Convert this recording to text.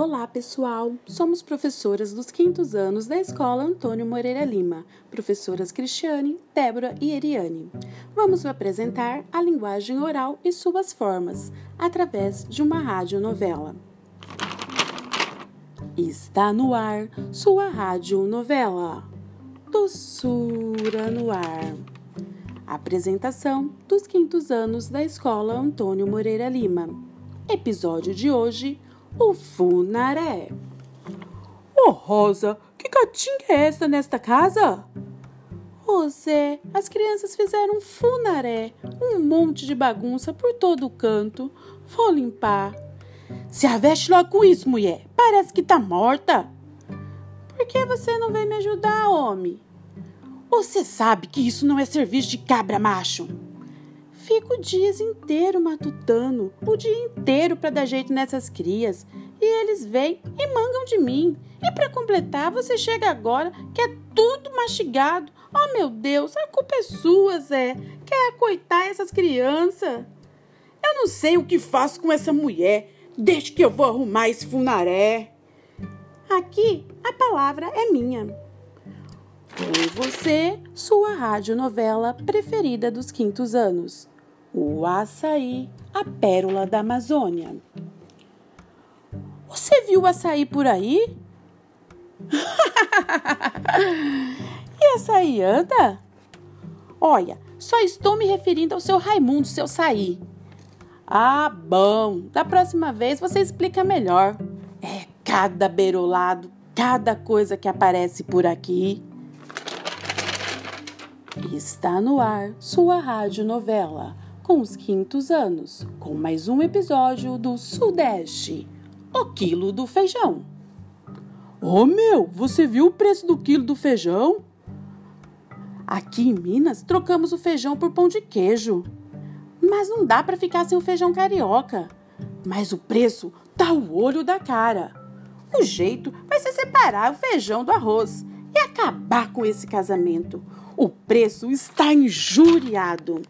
Olá, pessoal! Somos professoras dos quintos anos da Escola Antônio Moreira Lima, professoras Cristiane, Débora e Eriane. Vamos apresentar a linguagem oral e suas formas, através de uma radionovela. Está no ar sua radionovela. Doçura no ar. Apresentação dos quintos anos da Escola Antônio Moreira Lima. Episódio de hoje o Funaré. Ô, oh, Rosa, que gatinha é essa nesta casa? José, as crianças fizeram um funaré, um monte de bagunça por todo o canto. Vou limpar. Se aveste logo com isso, mulher. Parece que tá morta. Por que você não vem me ajudar, homem? Você sabe que isso não é serviço de cabra macho. Fico o dia inteiro matutando, o dia inteiro para dar jeito nessas crias. E eles vêm e mangam de mim. E para completar, você chega agora que é tudo mastigado. Oh, meu Deus, a culpa é sua, Zé. Quer coitar essas crianças? Eu não sei o que faço com essa mulher. Desde que eu vou arrumar esse funaré. Aqui, a palavra é minha. Com você, sua radionovela preferida dos quintos anos o açaí, a pérola da Amazônia. Você viu o açaí por aí? e açaí anda? Olha, só estou me referindo ao seu Raimundo, seu açaí. Ah, bom. Da próxima vez você explica melhor. É cada beirolado, cada coisa que aparece por aqui. Está no ar sua rádio novela com os quintos anos, com mais um episódio do Sudeste, o quilo do feijão. Oh meu, você viu o preço do quilo do feijão? Aqui em Minas trocamos o feijão por pão de queijo. Mas não dá para ficar sem o feijão carioca. Mas o preço tá o olho da cara. O jeito vai ser separar o feijão do arroz e acabar com esse casamento. O preço está injuriado.